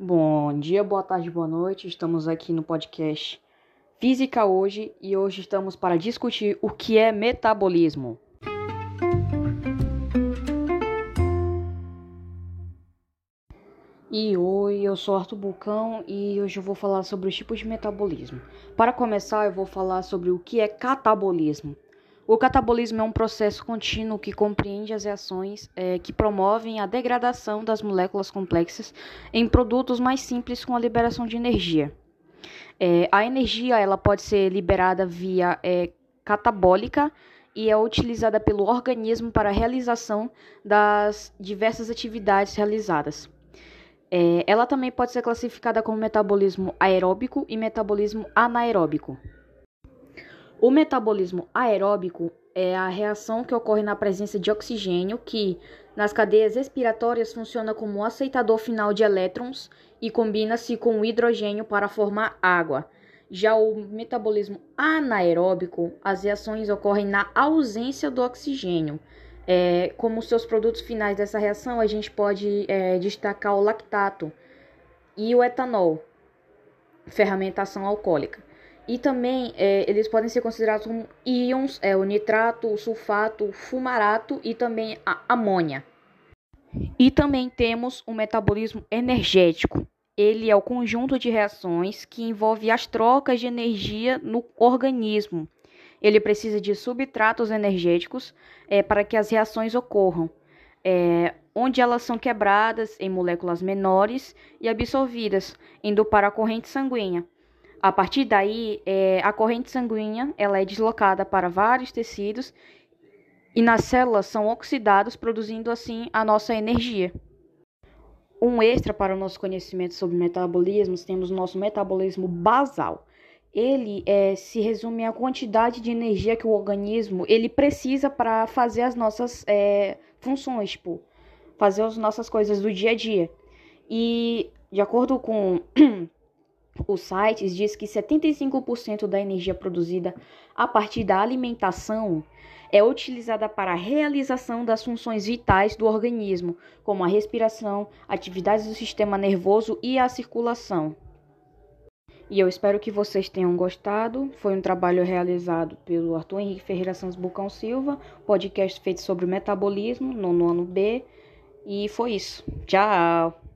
Bom dia, boa tarde, boa noite. Estamos aqui no podcast Física hoje e hoje estamos para discutir o que é metabolismo. E oi, eu sou Arthur Bulcão e hoje eu vou falar sobre os tipos de metabolismo. Para começar, eu vou falar sobre o que é catabolismo. O catabolismo é um processo contínuo que compreende as reações é, que promovem a degradação das moléculas complexas em produtos mais simples com a liberação de energia. É, a energia ela pode ser liberada via é, catabólica e é utilizada pelo organismo para a realização das diversas atividades realizadas. É, ela também pode ser classificada como metabolismo aeróbico e metabolismo anaeróbico. O metabolismo aeróbico é a reação que ocorre na presença de oxigênio, que nas cadeias respiratórias funciona como um aceitador final de elétrons e combina-se com o hidrogênio para formar água. Já o metabolismo anaeróbico, as reações ocorrem na ausência do oxigênio. É, como seus produtos finais dessa reação, a gente pode é, destacar o lactato e o etanol, fermentação alcoólica. E também é, eles podem ser considerados como íons, é, o nitrato, o sulfato, o fumarato e também a amônia. E também temos o metabolismo energético. Ele é o conjunto de reações que envolve as trocas de energia no organismo. Ele precisa de substratos energéticos é, para que as reações ocorram, é, onde elas são quebradas em moléculas menores e absorvidas, indo para a corrente sanguínea. A partir daí, é, a corrente sanguínea ela é deslocada para vários tecidos e nas células são oxidados, produzindo assim a nossa energia. Um extra para o nosso conhecimento sobre metabolismos, temos o nosso metabolismo basal. Ele é, se resume à quantidade de energia que o organismo ele precisa para fazer as nossas é, funções, tipo, fazer as nossas coisas do dia a dia. E de acordo com os sites diz que 75% da energia produzida a partir da alimentação é utilizada para a realização das funções vitais do organismo, como a respiração, atividades do sistema nervoso e a circulação. E eu espero que vocês tenham gostado. Foi um trabalho realizado pelo Arthur Henrique Ferreira Santos Bucão Silva, podcast feito sobre metabolismo no ano B. E foi isso. Tchau!